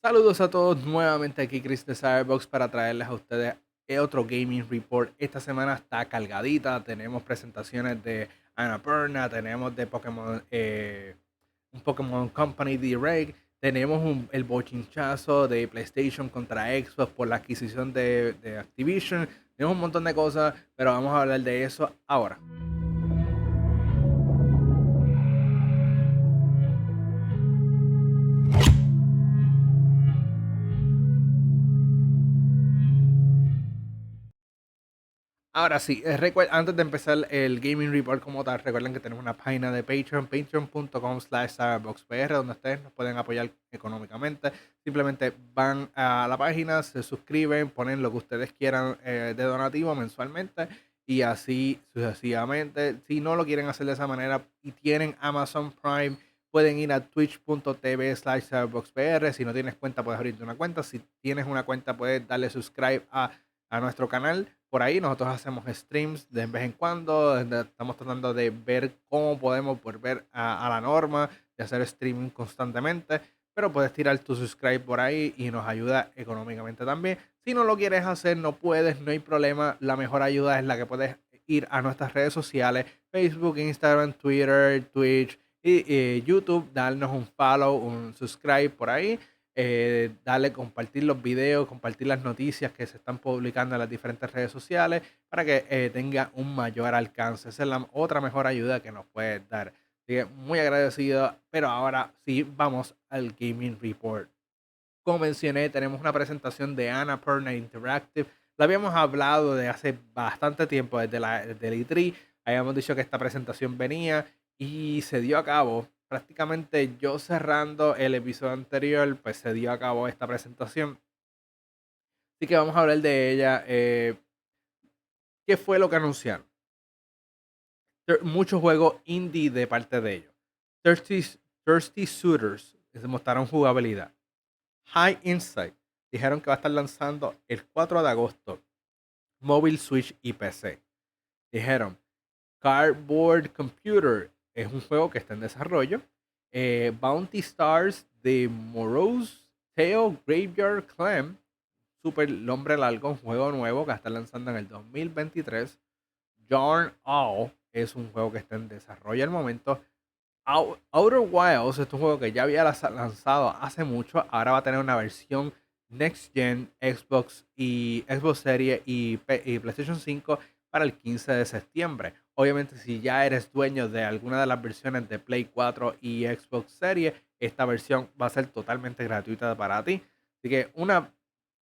Saludos a todos nuevamente aquí Chris de Cyberbox para traerles a ustedes otro gaming report. Esta semana está cargadita, tenemos presentaciones de Annapurna, tenemos de Pokémon, eh, un Pokémon Company Direct, tenemos el bochinchazo de PlayStation contra Xbox por la adquisición de Activision, tenemos un montón de cosas, pero vamos a hablar de eso ahora. Ahora sí, eh, antes de empezar el Gaming Report como tal, recuerden que tenemos una página de Patreon, patreon.com slash donde ustedes nos pueden apoyar económicamente. Simplemente van a la página, se suscriben, ponen lo que ustedes quieran eh, de donativo mensualmente y así sucesivamente. Si no lo quieren hacer de esa manera y tienen Amazon Prime, pueden ir a twitch.tv slash. Si no tienes cuenta, puedes abrirte una cuenta. Si tienes una cuenta, puedes darle subscribe a, a nuestro canal por ahí. Nosotros hacemos streams de vez en cuando. Estamos tratando de ver cómo podemos volver a, la norma de hacer streaming constantemente. Pero puedes tirar tu subscribe por ahí y nos ayuda económicamente también. Si no lo quieres hacer, no puedes, no hay problema. La mejor ayuda es la que puedes ir a nuestras redes sociales, Facebook, Instagram, Twitter, Twitch y YouTube, darnos un follow, un subscribe por ahí eh, darle, compartir los videos, compartir las noticias que se están publicando en las diferentes redes sociales para que eh, tenga un mayor alcance. Esa es la otra mejor ayuda que nos puede dar. Así que muy agradecido, pero ahora sí vamos al Gaming Report. Como mencioné, tenemos una presentación de Annapurna Interactive. La habíamos hablado de hace bastante tiempo, desde, la, desde el E3. Habíamos dicho que esta presentación venía y se dio a cabo prácticamente yo cerrando el episodio anterior, pues se dio a cabo esta presentación. Así que vamos a hablar de ella. Eh, ¿Qué fue lo que anunciaron? Muchos juegos indie de parte de ellos. Thirsty, Thirsty Suitors mostraron jugabilidad. High Insight dijeron que va a estar lanzando el 4 de agosto. Mobile Switch y PC. Dijeron Cardboard Computer es un juego que está en desarrollo. Eh, Bounty Stars de Morose Tale Graveyard Clam, Super Hombre Largo, un juego nuevo que está lanzando en el 2023. Yarn All es un juego que está en desarrollo al momento. Outer Wilds es un juego que ya había lanzado hace mucho. Ahora va a tener una versión Next Gen, Xbox y Xbox Series y, y PlayStation 5 para el 15 de septiembre. Obviamente, si ya eres dueño de alguna de las versiones de Play 4 y Xbox Series, esta versión va a ser totalmente gratuita para ti. Así que una,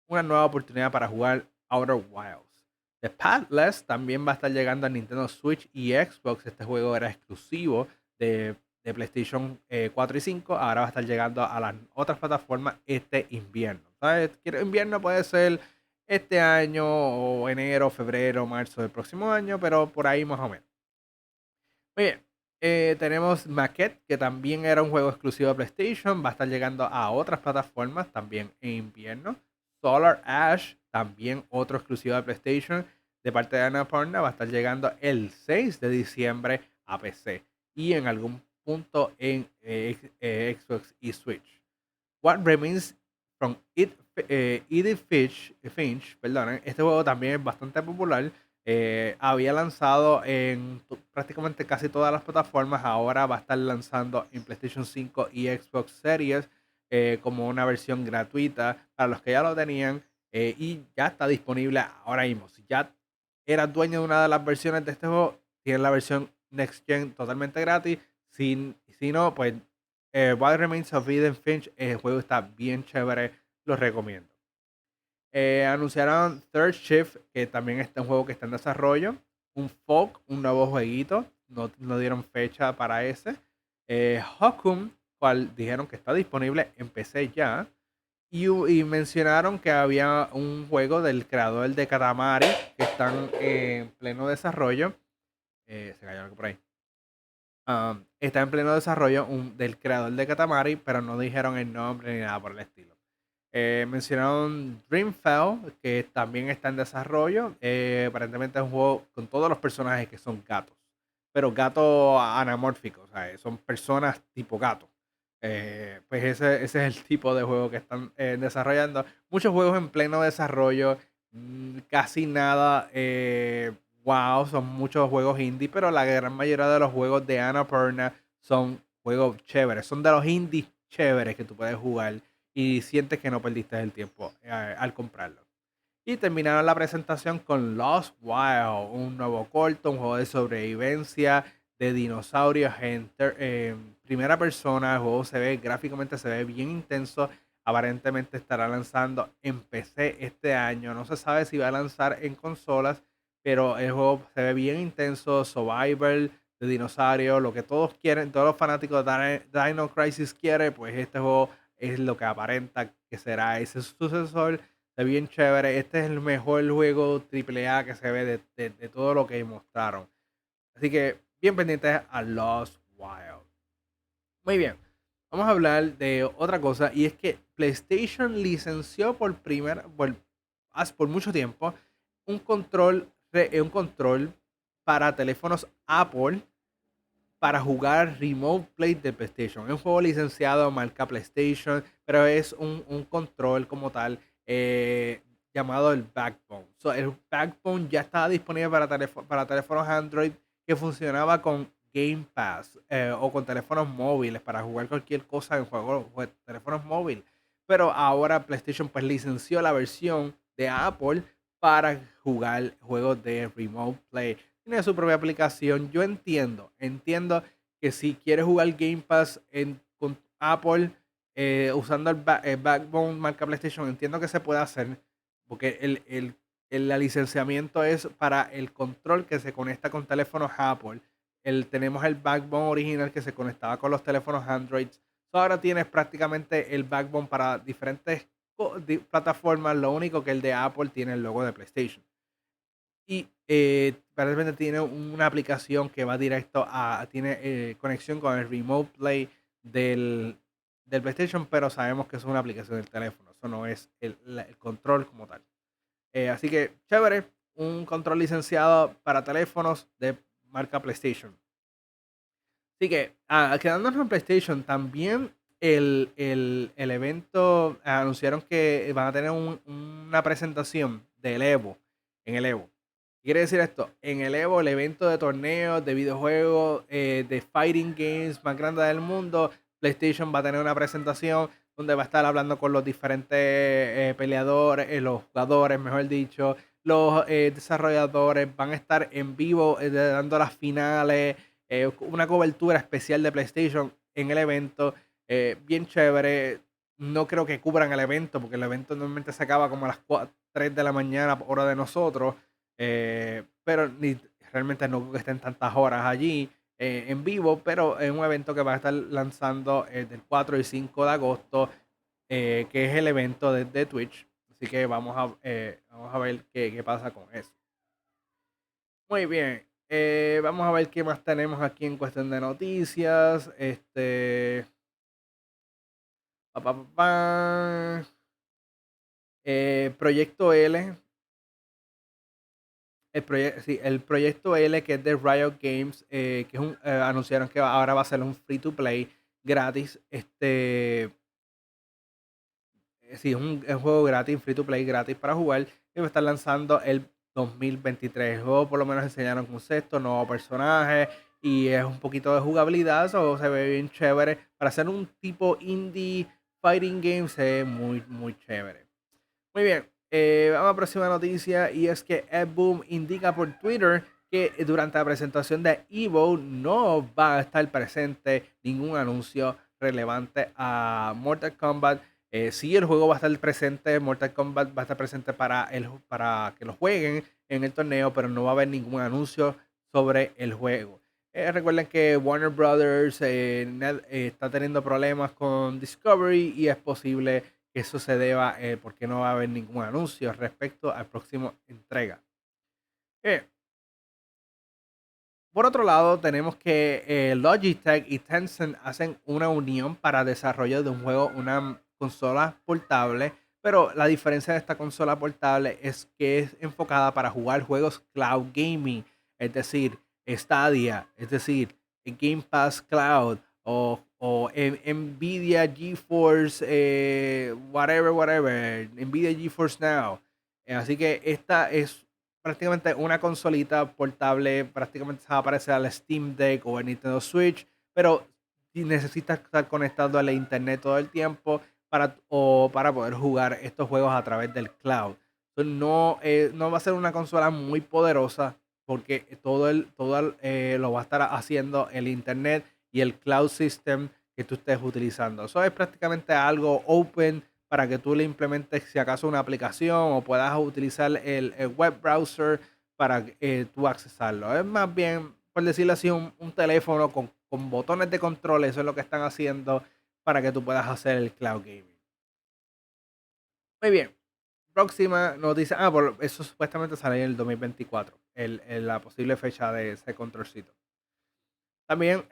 una nueva oportunidad para jugar Outer Wilds. The Pathless también va a estar llegando a Nintendo Switch y Xbox. Este juego era exclusivo de, PlayStation 4 eh, y 5. Ahora va a estar llegando a las otras plataformas este invierno. ¿Sabes? Invierno puede ser este año enero, febrero, marzo del próximo año, pero por ahí más o menos. Oye, eh, tenemos Maquette, que también era un juego exclusivo de PlayStation, va a estar llegando a otras plataformas también en invierno. Solar Ash, también otro exclusivo de PlayStation de parte de Annapurna, va a estar llegando el 6 de diciembre a PC y en algún punto en eh, eh, Xbox y Switch. What Remains from It eh, Edith Finch, perdonen, este juego también es bastante popular. Eh, había lanzado en prácticamente casi todas las plataformas. Ahora va a estar lanzando en PlayStation 5 y Xbox Series eh, como una versión gratuita para los que ya lo tenían. y ya está disponible ahora mismo. Si ya eras dueño de una de las versiones de este juego, tienes la versión Next Gen totalmente gratis. Si, si no, pues What Remains of Eden Finch, el juego está bien chévere los recomiendo. Eh, anunciaron Third Shift, que también está un juego que está en desarrollo. Un Folk, un nuevo jueguito. No, dieron fecha para ese. Eh, Hokum, cual dijeron que está disponible en PC ya. Y, mencionaron que había un juego del creador de Katamari que están en pleno desarrollo. Eh, se cayó algo por ahí. Um, está en pleno desarrollo un, del creador de Katamari, pero no dijeron el nombre ni nada por el estilo. Eh, mencionaron Dreamfell, que también está en desarrollo. Eh, aparentemente es un juego con todos los personajes que son gatos, pero gatos anamórficos, o sea, son personas tipo gato. Eh, pues ese, ese, es el tipo de juego que están eh, desarrollando. Muchos juegos en pleno desarrollo, mm, casi nada wow, son muchos juegos indie, pero la gran mayoría de los juegos de Annapurna son juegos chéveres, son de los indies chéveres que tú puedes jugar y sientes que no perdiste el tiempo al comprarlo. Y terminaron la presentación con Lost Wild, un nuevo corto, un juego de sobrevivencia de dinosaurios en, primera persona. El juego se ve gráficamente, se ve bien intenso. Aparentemente estará lanzando en PC este año. No se sabe si va a lanzar en consolas, pero el juego se ve bien intenso. Survival de dinosaurios, lo que todos quieren, todos los fanáticos de Dino Crisis quieren, pues este juego es lo que aparenta que será ese sucesor Está bien chévere. Este es el mejor juego AAA que se ve de, todo lo que mostraron. Así que bien pendientes a Lost Wild. Muy bien. Vamos a hablar de otra cosa y es que PlayStation licenció por primer por, por mucho tiempo un control un control para teléfonos Apple para jugar Remote Play de PlayStation. Es un juego licenciado marca PlayStation, pero es un, un control como tal eh, llamado el Backbone. el Backbone ya estaba disponible para, para teléfonos Android que funcionaba con Game Pass eh, o con teléfonos móviles para jugar cualquier cosa en juegos de teléfonos móviles. Pero ahora PlayStation pues licenció la versión de Apple para jugar juegos de Remote Play. Tiene su propia aplicación. Yo entiendo, entiendo que si quieres jugar Game Pass en, con Apple, eh, usando el, Backbone marca PlayStation, entiendo que se puede hacer, porque el, el, el, licenciamiento es para el control que se conecta con teléfonos Apple. El, tenemos el Backbone original que se conectaba con los teléfonos Android. ahora tienes prácticamente el Backbone para diferentes plataformas. Lo único que el de Apple tiene el logo de PlayStation. Y eh, tiene una aplicación que va directo a, tiene eh, conexión con el Remote Play del, del PlayStation, pero sabemos que es una aplicación del teléfono. Eso no es el, control como tal. Eh, así que, chévere, un control licenciado para teléfonos de marca PlayStation. Así que, ah, quedándonos en PlayStation, también el, evento anunciaron que van a tener una presentación del Evo en el Evo. ¿Qué quiere decir esto? En el Evo, el evento de torneos, de videojuegos, eh, de fighting games más grande del mundo, PlayStation va a tener una presentación donde va a estar hablando con los diferentes eh, peleadores, eh, los jugadores, mejor dicho, los desarrolladores, van a estar en vivo dando las finales, una cobertura especial de PlayStation en el evento, bien chévere. No creo que cubran el evento, porque el evento normalmente se acaba como a las 4, 3 de la mañana, hora de nosotros, pero ni, realmente no creo que estén tantas horas allí. Eh, en vivo, pero es un evento que va a estar lanzando el del 4 y 5 de agosto, eh, que es el evento de, Twitch. Así que vamos a, eh, vamos a ver qué, qué, pasa con eso. Muy bien. vamos a ver qué más tenemos aquí en cuestión de noticias. Este. Proyecto L el, el proyecto L, que es de Riot Games, eh, que es eh, anunciaron que ahora va a ser un free to play gratis. Este. Eh, sí, es un, juego gratis, free to play gratis para jugar. Y va a estar lanzando el 2023. El juego por lo menos enseñaron concepto, nuevo personaje y es un poquito de jugabilidad. O se ve bien chévere. Para hacer un tipo indie fighting game se ve muy, muy chévere. Muy bien. Eh, vamos a la próxima noticia y es que Ed Boom indica por Twitter que durante la presentación de Evo no va a estar presente ningún anuncio relevante a Mortal Kombat. Eh, sí, el juego va a estar presente, Mortal Kombat va a estar presente para, el, para que lo jueguen en el torneo, pero no va a haber ningún anuncio sobre el juego. Eh, recuerden que Warner Brothers eh, está teniendo problemas con Discovery y es posible que eso se deba eh, porque no va a haber ningún anuncio respecto al próximo entrega. Eh, por otro lado, tenemos que eh, Logitech y Tencent hacen una unión para desarrollo de un juego, una consola portable, pero la diferencia de esta consola portable es que es enfocada para jugar juegos cloud gaming, es decir, Stadia, es decir, Game Pass Cloud o o Nvidia GeForce, eh, whatever, whatever, Nvidia GeForce Now. así que esta es prácticamente una consolita portable, prácticamente se va a parecer al Steam Deck o al Nintendo Switch, pero necesitas estar conectado a la internet todo el tiempo para, o para poder jugar estos juegos a través del cloud. no, eh, no va a ser una consola muy poderosa porque todo, el, todo eh, lo va a estar haciendo el internet y el cloud system que tú estés utilizando. Eso es prácticamente algo open para que tú le implementes si acaso una aplicación o puedas utilizar el, web browser para eh, tú accesarlo. Es más bien, por decirlo así, un, un teléfono con con botones de control, eso es lo que están haciendo para que tú puedas hacer el cloud gaming. Muy bien. Próxima noticia. Ah, por, eso supuestamente sale en el 2024. El, la posible fecha de ese controlcito. También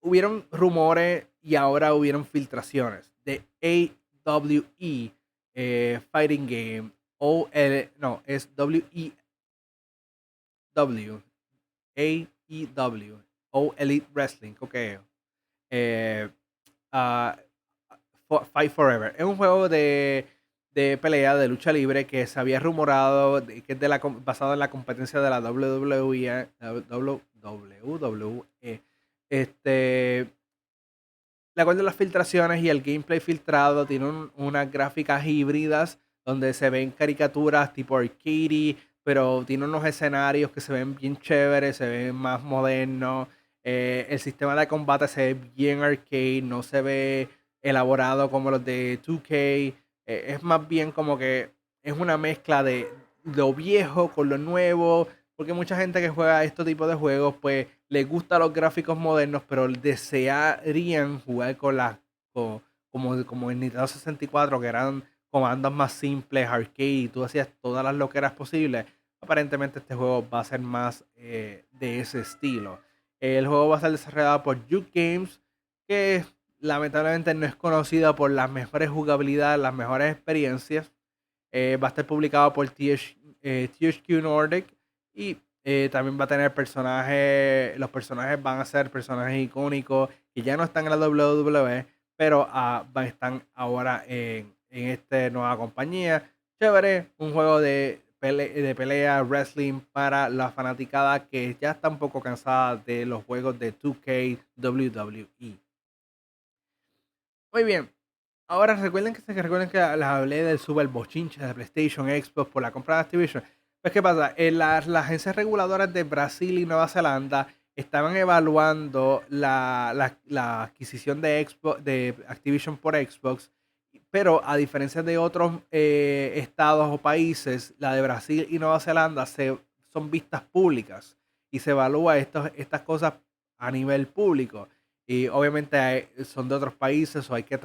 hubieron rumores y ahora hubieron filtraciones de AWE eh, Fighting Game. O el, no, es W-E-W. A-E-W o Elite Wrestling, ok. Eh, uh, Fight Forever. Es un juego de, de, pelea, de lucha libre, que se había rumorado que es de la, basado en la competencia de la WWE. WWE. Este, la cual de las filtraciones y el gameplay filtrado tiene unas gráficas híbridas donde se ven caricaturas tipo arcade, pero tiene unos escenarios que se ven bien chéveres, se ven más modernos. Eh, el sistema de combate se ve bien arcade, no se ve elaborado como los de 2K. Eh, es más bien como que es una mezcla de lo viejo con lo nuevo. Porque mucha gente que juega este tipo de juegos, pues les gustan los gráficos modernos, pero desearían jugar con las como, como en Nintendo 64, que eran comandos más simples, arcade, y tú hacías todas las loqueras posibles. Aparentemente este juego va a ser más eh, de ese estilo. El juego va a ser desarrollado por Juke Games, que lamentablemente no es conocida por las mejores jugabilidades, las mejores experiencias. Eh, va a estar publicado por THQ eh, Nordic y eh, también va a tener personajes, los personajes van a ser personajes icónicos que ya no están en la WWE, pero ah, están ahora en, en esta nueva compañía. Chévere, un juego de de pelea, wrestling para la fanaticada que ya está un poco cansada de los juegos de 2K WWE. Muy bien. Ahora recuerden que se recuerden que les hablé del super bochinche de PlayStation Xbox por la compra de Activision. Pues qué pasa, en las, agencias reguladoras de Brasil y Nueva Zelanda estaban evaluando la, la adquisición de, Xbox, de Activision por Xbox pero a diferencia de otros eh, estados o países, la de Brasil y Nueva Zelanda se, son vistas públicas y se evalúa estas cosas a nivel público. Y obviamente son de otros países o hay que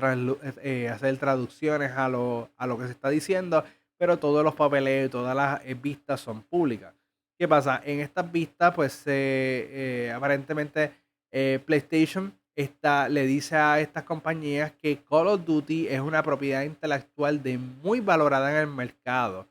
eh, hacer traducciones a lo, a lo que se está diciendo, pero todos los papeles, todas las eh, vistas son públicas. ¿Qué pasa? En estas vistas, pues aparentemente PlayStation le dice a estas compañías que Call of Duty es una propiedad intelectual de muy valorada en el mercado.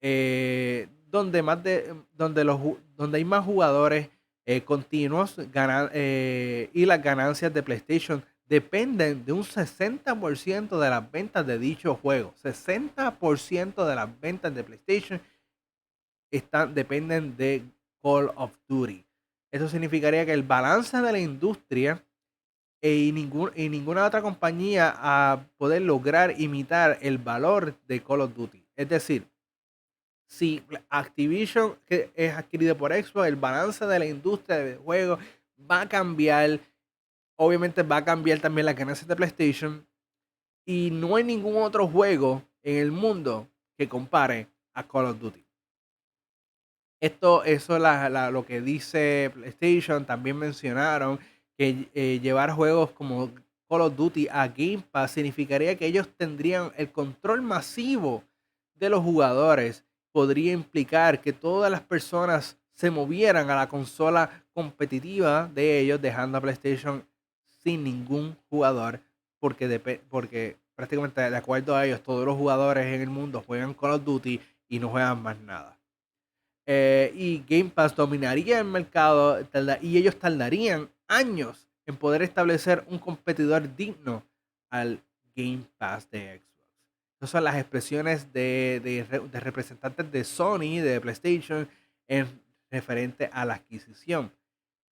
Eh, donde, más de, donde, los, donde hay más jugadores eh, continuos eh, y las ganancias de PlayStation dependen de un 60% de las ventas de dicho juego. 60% de las ventas de PlayStation están, dependen de Call of Duty. Eso significaría que el balance de la industria e y, ningún, y ninguna otra compañía a poder lograr imitar el valor de Call of Duty. Es decir, si Activision es adquirido por Xbox, el balance de la industria de juegos va a cambiar. Obviamente va a cambiar también la ganancia de PlayStation. Y no hay ningún otro juego en el mundo que compare a Call of Duty. Esto, eso es lo que dice PlayStation. También mencionaron que eh, llevar juegos como Call of Duty a Game Pass significaría que ellos tendrían el control masivo de los jugadores. Podría implicar que todas las personas se movieran a la consola competitiva de ellos, dejando a PlayStation sin ningún jugador, porque, porque prácticamente de acuerdo a ellos, todos los jugadores en el mundo juegan Call of Duty y no juegan más nada. Eh, y Game Pass dominaría el mercado y ellos tardarían años en poder establecer un competidor digno al Game Pass de Xbox. Esas son las expresiones de, de, representantes de Sony, de PlayStation, en referente a la adquisición.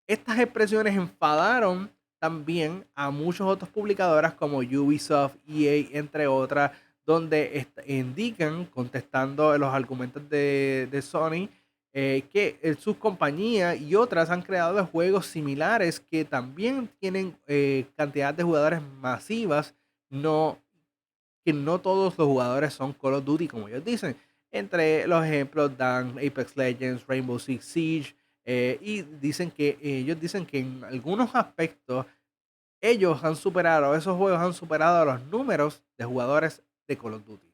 Estas expresiones enfadaron también a muchos otros publicadoras como Ubisoft, EA, entre otras, donde indican, contestando los argumentos de, de Sony, eh, que eh, sus compañías y otras han creado juegos similares que también tienen eh, cantidad de jugadores masivas, no, que no todos los jugadores son Call of Duty, como ellos dicen. Entre los ejemplos dan Apex Legends, Rainbow Six Siege, y dicen que ellos dicen que en algunos aspectos ellos han superado, esos juegos han superado los números de jugadores de Call of Duty.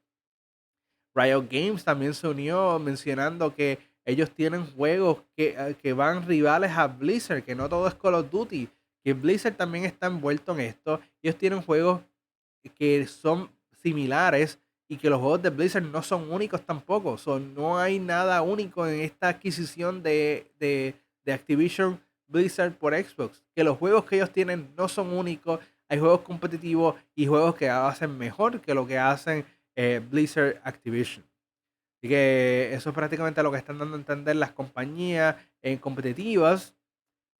Riot Games también se unió mencionando que ellos tienen juegos que, eh, que, van rivales a Blizzard, que no todo es Call of Duty, que Blizzard también está envuelto en esto. Ellos tienen juegos que son similares y que los juegos de Blizzard no son únicos tampoco. Son, no hay nada único en esta adquisición de, de, de Activision Blizzard por Xbox. Que los juegos que ellos tienen no son únicos. Hay juegos competitivos y juegos que hacen mejor que lo que hacen eh, Blizzard Activision. Así que eso es prácticamente lo que están dando a entender las compañías en competitivas.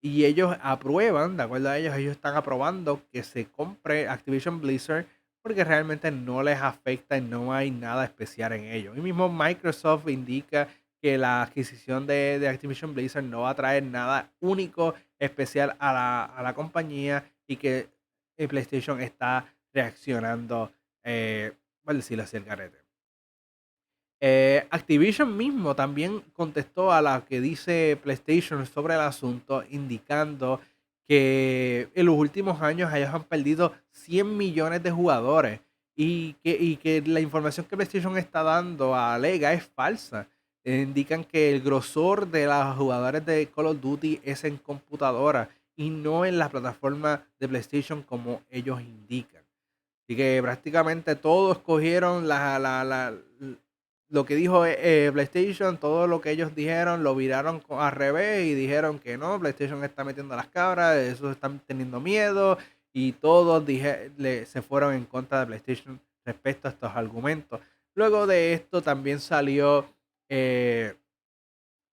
Y ellos aprueban, de acuerdo a ellos, ellos están aprobando que se compre Activision Blizzard porque realmente no les afecta y no hay nada especial en ello. Y mismo Microsoft indica que la adquisición de, Activision Blizzard no va a traer nada único, especial a la, compañía y que PlayStation está reaccionando, eh, a decirlo así, el garete. Eh, Activision mismo también contestó a la que dice PlayStation sobre el asunto, indicando que en los últimos años ellos han perdido 100 millones de jugadores y que, y que la información que PlayStation está dando a Lega es falsa. indican que el grosor de los jugadores de Call of Duty es en computadora y no en la plataforma de PlayStation como ellos indican. Así que prácticamente todos cogieron la, la, lo que dijo eh, PlayStation, todo lo que ellos dijeron, lo viraron al revés y dijeron que no, PlayStation está metiendo las cabras, esos están teniendo miedo y todos dije, se fueron en contra de PlayStation respecto a estos argumentos. Luego de esto también salió eh,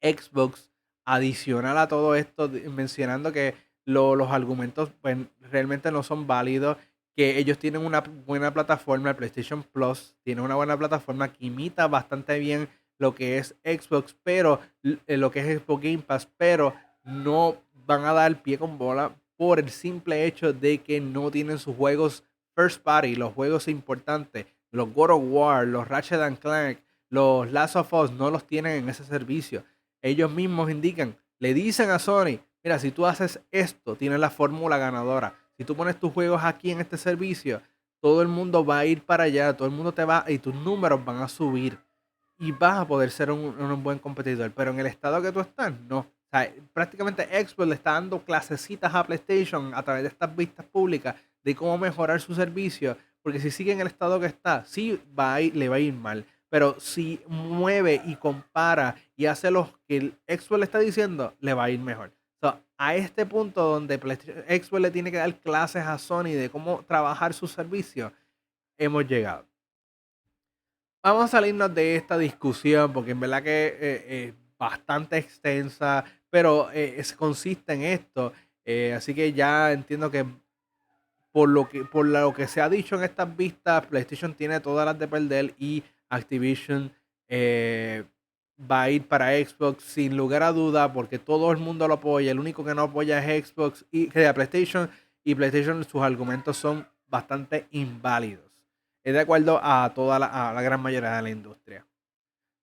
Xbox adicional a todo esto, mencionando que los argumentos pues, realmente no son válidos que ellos tienen una buena plataforma, el PlayStation Plus tiene una buena plataforma que imita bastante bien lo que es Xbox, pero eh, lo que es Xbox Game Pass, pero no van a dar pie con bola por el simple hecho de que no tienen sus juegos first party, los juegos importantes, los God of War, los Ratchet and Clank, los Last of Us, no los tienen en ese servicio. Ellos mismos indican, le dicen a Sony, mira, si tú haces esto, tienes la fórmula ganadora. Si tú pones tus juegos aquí en este servicio, todo el mundo va a ir para allá, todo el mundo te va y tus números van a subir y vas a poder ser un, buen competidor. Pero en el estado que tú estás, no. O sea, prácticamente Xbox le está dando clasecitas a PlayStation a través de estas vistas públicas de cómo mejorar su servicio. Porque si sigue en el estado que está, sí va a ir, le va a ir mal. Pero si mueve y compara y hace lo que el Xbox le está diciendo, le va a ir mejor a este punto donde Xbox le tiene que dar clases a Sony de cómo trabajar su servicio, hemos llegado. Vamos a salirnos de esta discusión porque en verdad que eh, es bastante extensa, pero eh, consiste en esto. Eh, así que ya entiendo que por lo que por lo que se ha dicho en estas vistas, PlayStation tiene todas las de perder y Activision va a ir para Xbox sin lugar a duda porque todo el mundo lo apoya. El único que no apoya es Xbox y que PlayStation y PlayStation sus argumentos son bastante inválidos. Es de acuerdo a toda la, la gran mayoría de la industria.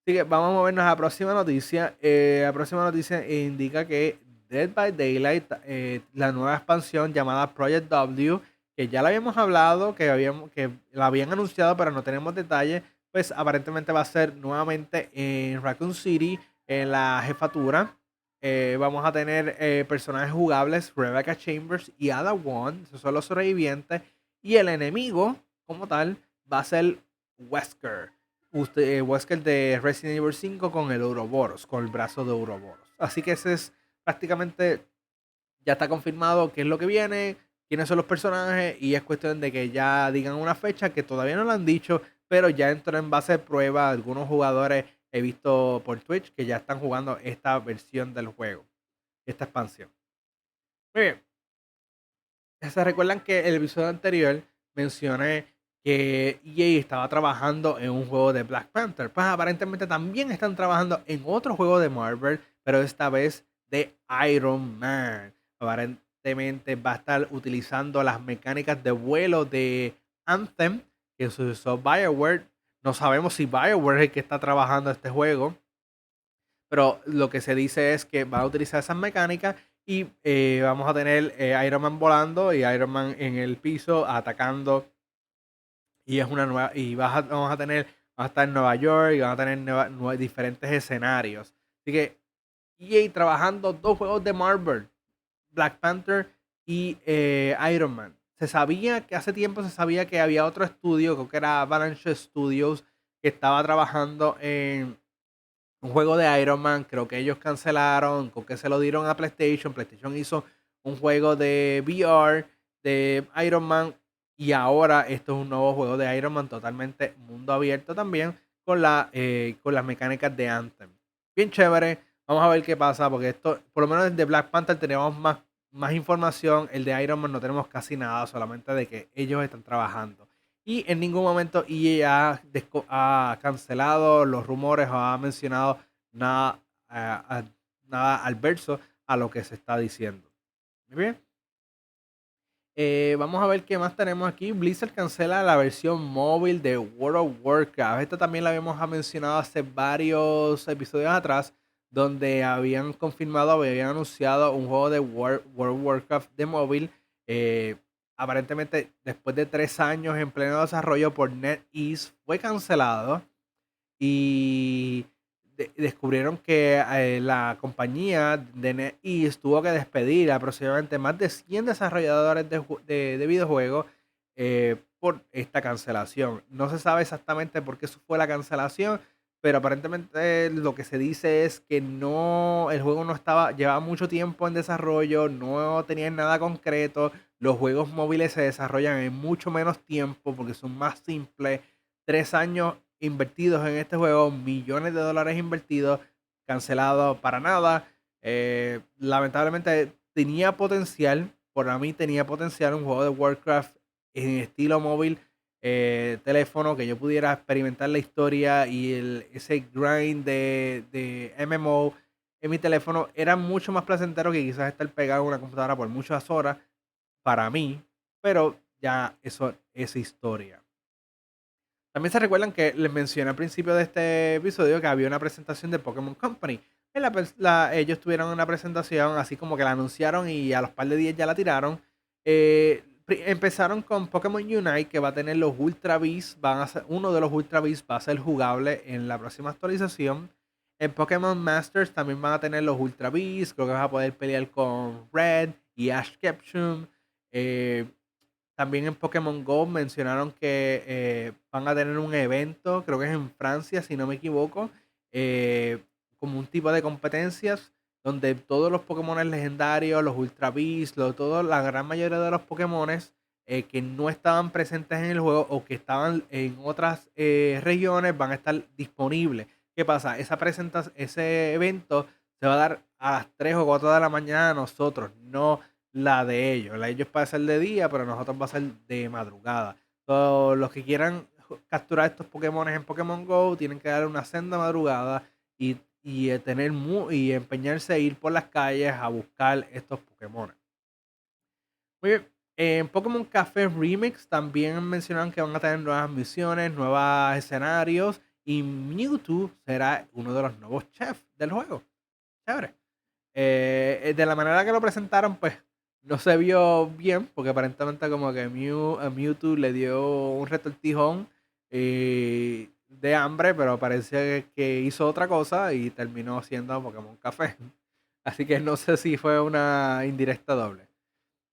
Así que vamos a movernos a la próxima noticia. Eh, la próxima noticia indica que Dead by Daylight, eh, la nueva expansión llamada Project W, que ya la habíamos hablado, que, habíamos, que la habían anunciado, pero no tenemos detalles pues aparentemente va a ser nuevamente en Raccoon City, en la jefatura. Eh, vamos a tener eh, personajes jugables, Rebecca Chambers y Ada Wong, esos son los sobrevivientes. Y el enemigo, como tal, va a ser Wesker. Usted, eh, Wesker de Resident Evil 5 con el Ouroboros, con el brazo de Ouroboros. Así que ese es prácticamente ya está confirmado qué es lo que viene, quiénes son los personajes y es cuestión de que ya digan una fecha que todavía no lo han dicho, pero ya entró en base de prueba. Algunos jugadores he visto por Twitch que ya están jugando esta versión del juego, esta expansión. Muy bien. ¿Se recuerdan que el episodio anterior mencioné que EA estaba trabajando en un juego de Black Panther? Pues aparentemente también están trabajando en otro juego de Marvel, pero esta vez de Iron Man. Aparentemente va a estar utilizando las mecánicas de vuelo de Anthem que se usó Bioware. No sabemos si Bioware es el que está trabajando este juego. Pero lo que se dice es que va a utilizar esas mecánicas y eh, vamos a tener eh, Iron Man volando y Iron Man en el piso atacando. Y es una nueva. Y vamos a tener. Va a estar en Nueva York y van a tener diferentes escenarios. Así que EA trabajando dos juegos de Marvel. Black Panther y eh, Iron Man. Se sabía que hace tiempo se sabía que había otro estudio, creo que era Avalanche Studios, que estaba trabajando en un juego de Iron Man. Creo que ellos cancelaron, creo que se lo dieron a PlayStation. PlayStation hizo un juego de VR de Iron Man. Y ahora esto es un nuevo juego de Iron Man totalmente mundo abierto también con, la, eh, con las mecánicas de Anthem. Bien chévere. Vamos a ver qué pasa porque esto, por lo menos de Black Panther tenemos más, más información. El de Iron Man no tenemos casi nada, solamente de que ellos están trabajando. Y en ningún momento EA ha, cancelado los rumores o ha mencionado nada, eh, nada al verso a lo que se está diciendo. Muy bien. Eh, vamos a ver qué más tenemos aquí. Blizzard cancela la versión móvil de World of Warcraft. Esto también lo habíamos mencionado hace varios episodios atrás, donde habían confirmado, habían anunciado un juego de World, of Warcraft de móvil. Eh, aparentemente después de tres años en pleno desarrollo por NetEase, fue cancelado y descubrieron que eh, la compañía de NetEase tuvo que despedir aproximadamente más de 100 desarrolladores de, videojuegos eh, por esta cancelación. No se sabe exactamente por qué fue la cancelación, pero aparentemente lo que se dice es que no, el juego no estaba, llevaba mucho tiempo en desarrollo, no tenía nada concreto, los juegos móviles se desarrollan en mucho menos tiempo porque son más simples. Tres años invertidos en este juego, millones de dólares invertidos, cancelado para nada. Eh, lamentablemente tenía potencial, por mí tenía potencial un juego de Warcraft en estilo móvil, eh, teléfono, que yo pudiera experimentar la historia y el, ese grind de, de MMO en mi teléfono era mucho más placentero que quizás estar pegado a una computadora por muchas horas para mí, pero ya eso es historia. También se recuerdan que les mencioné al principio de este episodio que había una presentación de Pokémon Company. ellos tuvieron una presentación así como que la anunciaron y a los par de días ya la tiraron. Eh, empezaron con Pokémon Unite que va a tener los Ultra Beasts. A ser, uno de los Ultra Beasts va a ser jugable en la próxima actualización. En Pokémon Masters también van a tener los Ultra Beasts. Creo que vas a poder pelear con Red y Ash Ketchum. Eh, también en Pokémon Go mencionaron que eh, van a tener un evento, creo que es en Francia, si no me equivoco, eh, como un tipo de competencias donde todos los Pokémon legendarios, los Ultra Beasts, todo, la gran mayoría de los Pokémon que no estaban presentes en el juego o que estaban en otras regiones van a estar disponibles. ¿Qué pasa? Esa presentación, ese evento se va a dar a las 3 o 4 de la mañana a nosotros, no la de ellos. La de ellos puede ser de día, pero nosotros va a ser de madrugada. Todos los que quieran capturar estos Pokémon en Pokémon Go tienen que dar una senda madrugada y, y eh, tener y empeñarse a ir por las calles a buscar estos Pokémon. Muy bien. En Pokémon Café Remix también mencionaron que van a tener nuevas misiones, nuevos escenarios y Mewtwo será uno de los nuevos chefs del juego. Chévere. Eh, de la manera que lo presentaron, pues no se vio bien, porque aparentemente como que Mew, Mewtwo le dio un retortijón eh, de hambre, pero parece que hizo otra cosa y terminó siendo Pokémon Café. Así que no sé si fue una indirecta doble.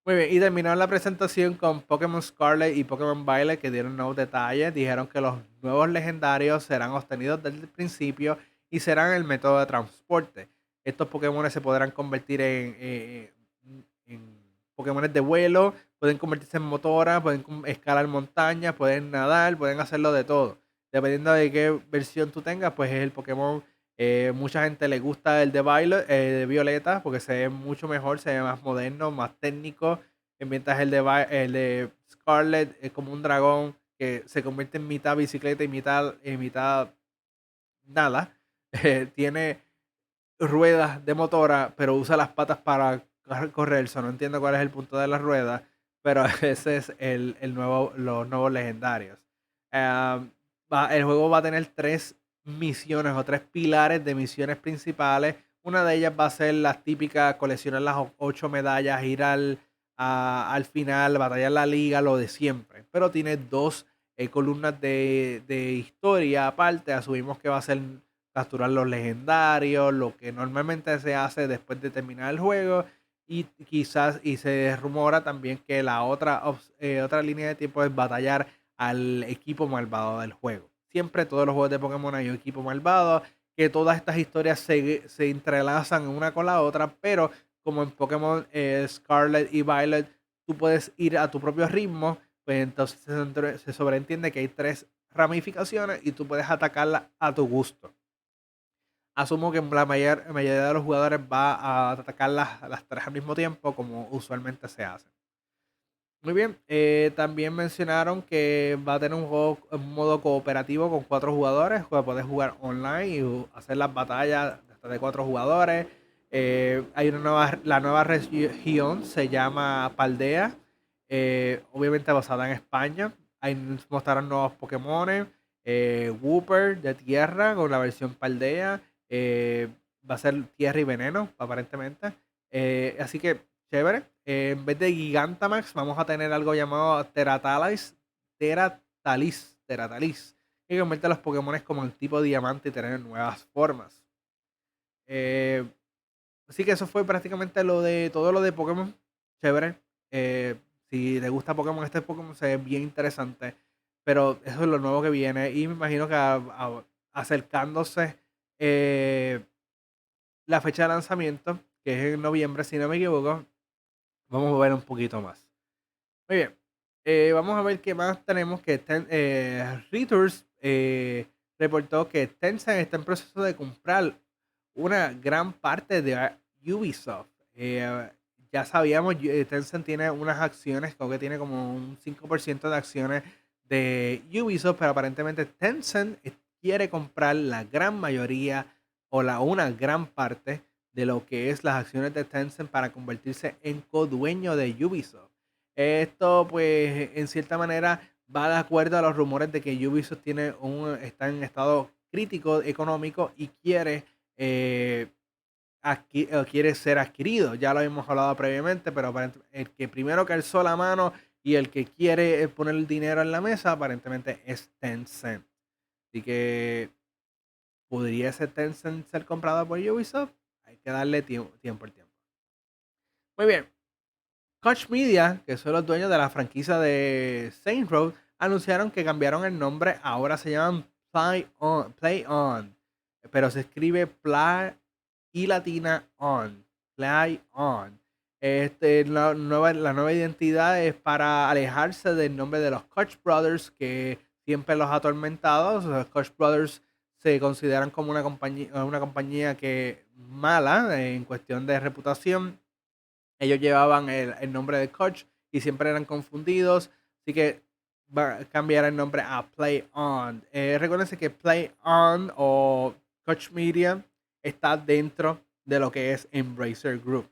Muy bien, y terminaron la presentación con Pokémon Scarlet y Pokémon Violet que dieron nuevos detalles. Dijeron que los nuevos legendarios serán obtenidos desde el principio y serán el método de transporte. Estos Pokémon se podrán convertir en, en Pokémon de vuelo, pueden convertirse en motora, pueden escalar montañas, pueden nadar, pueden hacerlo de todo. Dependiendo de qué versión tú tengas, pues es el Pokémon. Eh, mucha gente le gusta el eh, de Violeta porque se ve mucho mejor, se ve más moderno, más técnico. Mientras el de, el de Scarlet es como un dragón que se convierte en mitad bicicleta y mitad, en mitad nada. tiene ruedas de motora, pero usa las patas para correr. no entiendo cuál es el punto de las ruedas, pero ese es el, nuevo, los nuevos legendarios. El juego va a tener tres misiones o tres pilares de misiones principales. Una de ellas va a ser la típica coleccionar las ocho medallas, ir al, al final, batallar la liga, lo de siempre. Pero tiene dos eh, columnas de, de, historia aparte. Asumimos que va a ser capturar los legendarios, lo que normalmente se hace después de terminar el juego. Y quizás, y se rumora también que la otra, eh, otra línea de tiempo es batallar al equipo malvado del juego. Siempre todos los juegos de Pokémon hay un equipo malvado, que todas estas historias se, se entrelazan una con la otra, pero como en Pokémon eh, Scarlet y Violet, tú puedes ir a tu propio ritmo, pues entonces se sobreentiende que hay tres ramificaciones y tú puedes atacarla a tu gusto asumo que la mayor, mayoría de los jugadores va a atacar las, las tres al mismo tiempo, como usualmente se hace. Muy bien, eh, también mencionaron que va a tener un juego un modo cooperativo con cuatro jugadores, que puedes jugar online y hacer las batallas de cuatro jugadores. Eh, hay una nueva, la nueva región se llama Paldea, eh, obviamente basada en España. Ahí mostraron nuevos Pokémon, Wooper de tierra con la versión Paldea. Eh, va a ser tierra y veneno, aparentemente. Eh, así que, chévere. Eh, en vez de Gigantamax, vamos a tener algo llamado Teratalis. Teratalis. Teratalis. Que convierte a los Pokémon como el tipo diamante y tener nuevas formas. así que eso fue prácticamente lo de todo lo de Pokémon. Chévere. si le gusta Pokémon, este Pokémon se ve bien interesante. Pero eso es lo nuevo que viene. Y me imagino que acercándose eh, la fecha de lanzamiento, que es en noviembre, si no me equivoco. Vamos a ver un poquito más. Muy bien. Eh, vamos a ver qué más tenemos. Que eh, Reuters eh, reportó que Tencent está en proceso de comprar una gran parte de Ubisoft. ya sabíamos, Tencent tiene unas acciones, creo que tiene como un 5% de acciones de Ubisoft, pero aparentemente Tencent quiere comprar la gran mayoría o la una gran parte de lo que es las acciones de Tencent para convertirse en codueño de Ubisoft. Esto, pues, en cierta manera va de acuerdo a los rumores de que Ubisoft tiene un, está en estado crítico económico y quiere, eh, quiere ser adquirido. Ya lo hemos hablado previamente, pero el que primero calzó la mano y el que quiere eh, poner el dinero en la mesa aparentemente es Tencent. Así que podría ser Tencent ser comprado por Ubisoft. Que darle tiempo, tiempo al tiempo. Muy bien. Koch Media, que son los dueños de la franquicia de Saint Road, anunciaron que cambiaron el nombre. Ahora se llaman Play On. Play On pero se escribe Play y latina On. Play On. Este, la, nueva, la nueva identidad es para alejarse del nombre de los Koch Brothers, que siempre los atormentados. Los Koch Brothers se consideran como una compañía, una compañía que mala en cuestión de reputación. Ellos llevaban el, nombre de Koch y siempre eran confundidos. Así que va cambiar el nombre a Play On. Eh, que Play On o Koch Media está dentro de lo que es Embracer Group.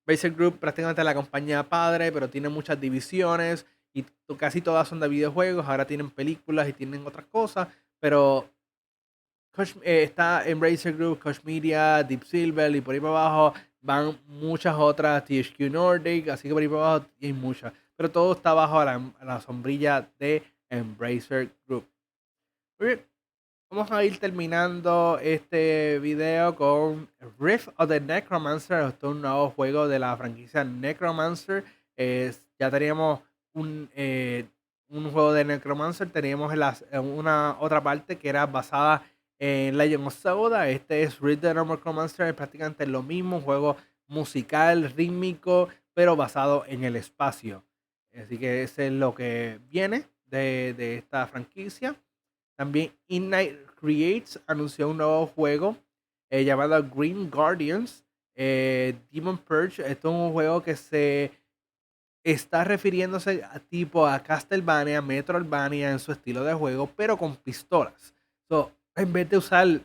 Embracer Group prácticamente es la compañía padre, pero tiene muchas divisiones y casi todas son de videojuegos, ahora tienen películas y tienen otras cosas, pero eh, está Embracer Group, Koch Media, Deep Silver y por ahí abajo van muchas otras, THQ Nordic, así que por ahí para abajo hay muchas, pero todo está bajo la, sombrilla de Embracer Group. Muy bien, vamos a ir terminando este video con Rift of the Necromancer, esto es un nuevo juego de la franquicia Necromancer, ya teníamos un, eh, un juego de Necromancer, teníamos una otra parte que era basada en Legend of Zelda. Este es Read the Necromancer, es prácticamente lo mismo, un juego musical, rítmico, pero basado en el espacio. Así que ese es lo que viene de, esta franquicia. También Innight Creates anunció un nuevo juego eh, llamado Green Guardians. Eh, Demon Purge, esto es un juego que se está refiriéndose a tipo a Castlevania, Metroidvania en su estilo de juego, pero con pistolas. En vez de usar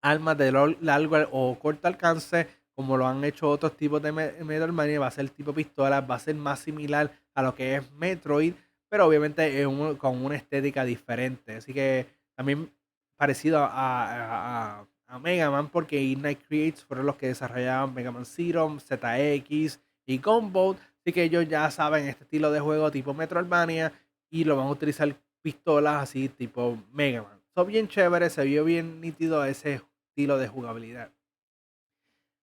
armas de largo o corto alcance, como lo han hecho otros tipos de Metroidvania, va a ser tipo pistola, va a ser más similar a lo que es Metroid, pero obviamente con una estética diferente. Así que también parecido a, a, Mega Man, porque Ignite Creates fueron los que desarrollaban Mega Man Zero, ZX y Gunboat. Así que ellos ya saben este estilo de juego tipo Metroidvania y lo van a utilizar pistolas así tipo Mega Man. Son bien chévere, se vio bien nítido ese estilo de jugabilidad.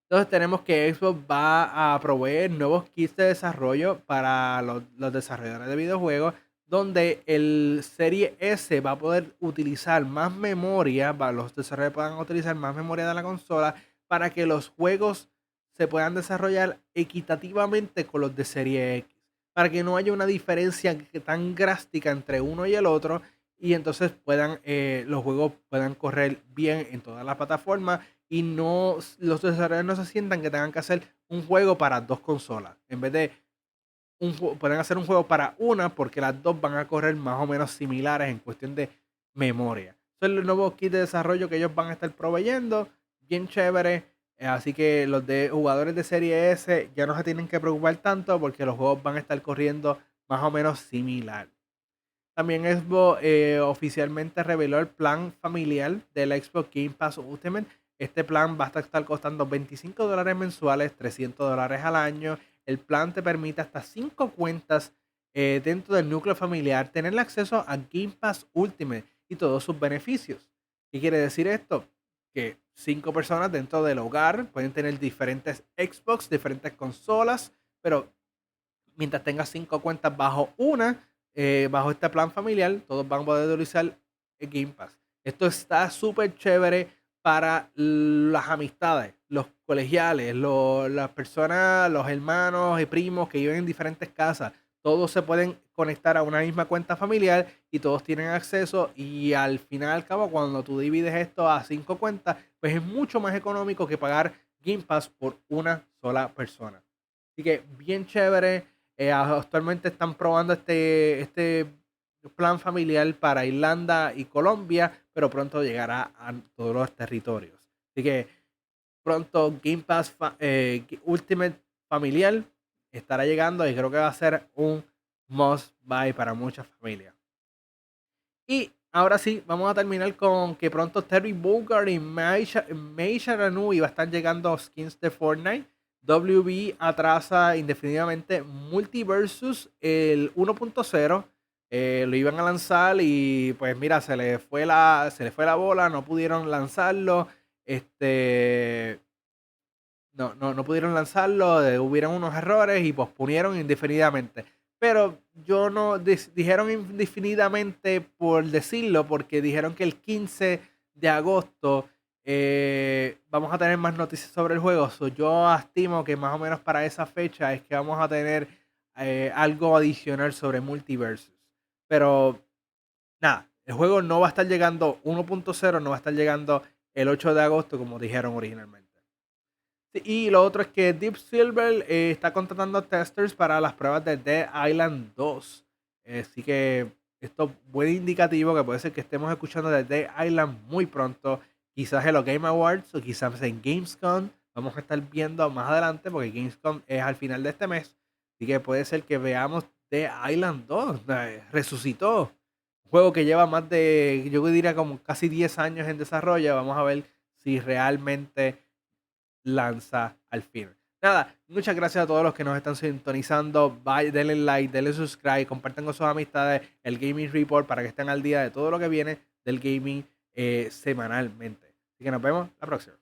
Entonces tenemos que Xbox va a proveer nuevos kits de desarrollo para los, desarrolladores de videojuegos, donde el Serie S va a poder utilizar más memoria, los desarrolladores puedan utilizar más memoria de la consola para que los juegos se puedan desarrollar equitativamente con los de Serie X, para que no haya una diferencia tan drástica entre uno y el otro y entonces puedan eh, los juegos puedan correr bien en todas las plataformas y no los desarrolladores no se sientan que tengan que hacer un juego para dos consolas. En vez de pueden hacer un juego para una porque las dos van a correr más o menos similares en cuestión de memoria. Son los nuevos kits de desarrollo que ellos van a estar proveyendo. Bien chévere. Eh, así que los de jugadores de serie S ya no se tienen que preocupar tanto porque los juegos van a estar corriendo más o menos similar. También Xbox eh, oficialmente reveló el plan familiar del Xbox Game Pass Ultimate este plan va a estar costando 25 dólares mensuales, 300 dólares al año. El plan te permite hasta 5 cuentas eh, dentro del núcleo familiar, tener acceso a Game Pass Ultimate y todos sus beneficios. ¿Qué quiere decir esto? Que 5 personas dentro del hogar pueden tener diferentes Xbox, diferentes consolas, pero mientras tengas 5 cuentas bajo una, eh, bajo este plan familiar, todos van a poder utilizar Game Pass. Esto está súper chévere para las amistades, los colegiales, las personas, los hermanos y primos que viven en diferentes casas. Todos se pueden conectar a una misma cuenta familiar y todos tienen acceso y al final al cabo cuando tú divides esto a cinco cuentas, pues es mucho más económico que pagar Game Pass por una sola persona. Así que bien chévere. Eh, actualmente están probando este, este plan familiar para Irlanda y Colombia, pero pronto llegará a todos los territorios. Así que pronto Game Pass eh, Ultimate Familiar estará llegando y creo que va a ser un must buy para muchas familias. Y ahora sí, vamos a terminar con que pronto Terry Bogard y Mei Sharanui va a estar llegando skins de Fortnite. WB atrasa indefinidamente Multiversus el 1.0 eh, lo iban a lanzar y pues mira, se le fue la, se le fue la bola, no pudieron lanzarlo. Este no, no, no pudieron lanzarlo, eh, hubieron unos errores y posponieron indefinidamente. Pero yo no dijeron indefinidamente por decirlo, porque dijeron que el 15 de agosto eh, vamos a tener más noticias sobre el juego. yo estimo que más o menos para esa fecha es que vamos a tener algo adicional sobre Multiversus. Pero nada, el juego no va a estar llegando 1.0, no va a estar llegando el 8 de agosto como dijeron originalmente. y lo otro es que Deep Silver eh, está contratando testers para las pruebas de Dead Island 2. así que esto es buen indicativo que puede ser que estemos escuchando de Dead Island muy pronto. Quizás en los Game Awards o quizás en Gamescom. Vamos a estar viendo más adelante porque Gamescom es al final de este mes. Así que puede ser que veamos de Island 2. Resucitó. Un juego que lleva más de, yo diría como casi 10 años en desarrollo. Vamos a ver si realmente lanza al fin. Nada, muchas gracias a todos los que nos están sintonizando. Bye, denle like, denle subscribe, compartan con sus amistades el Gaming Report para que estén al día de todo lo que viene del gaming eh, semanalmente. Así que nos vemos la próxima.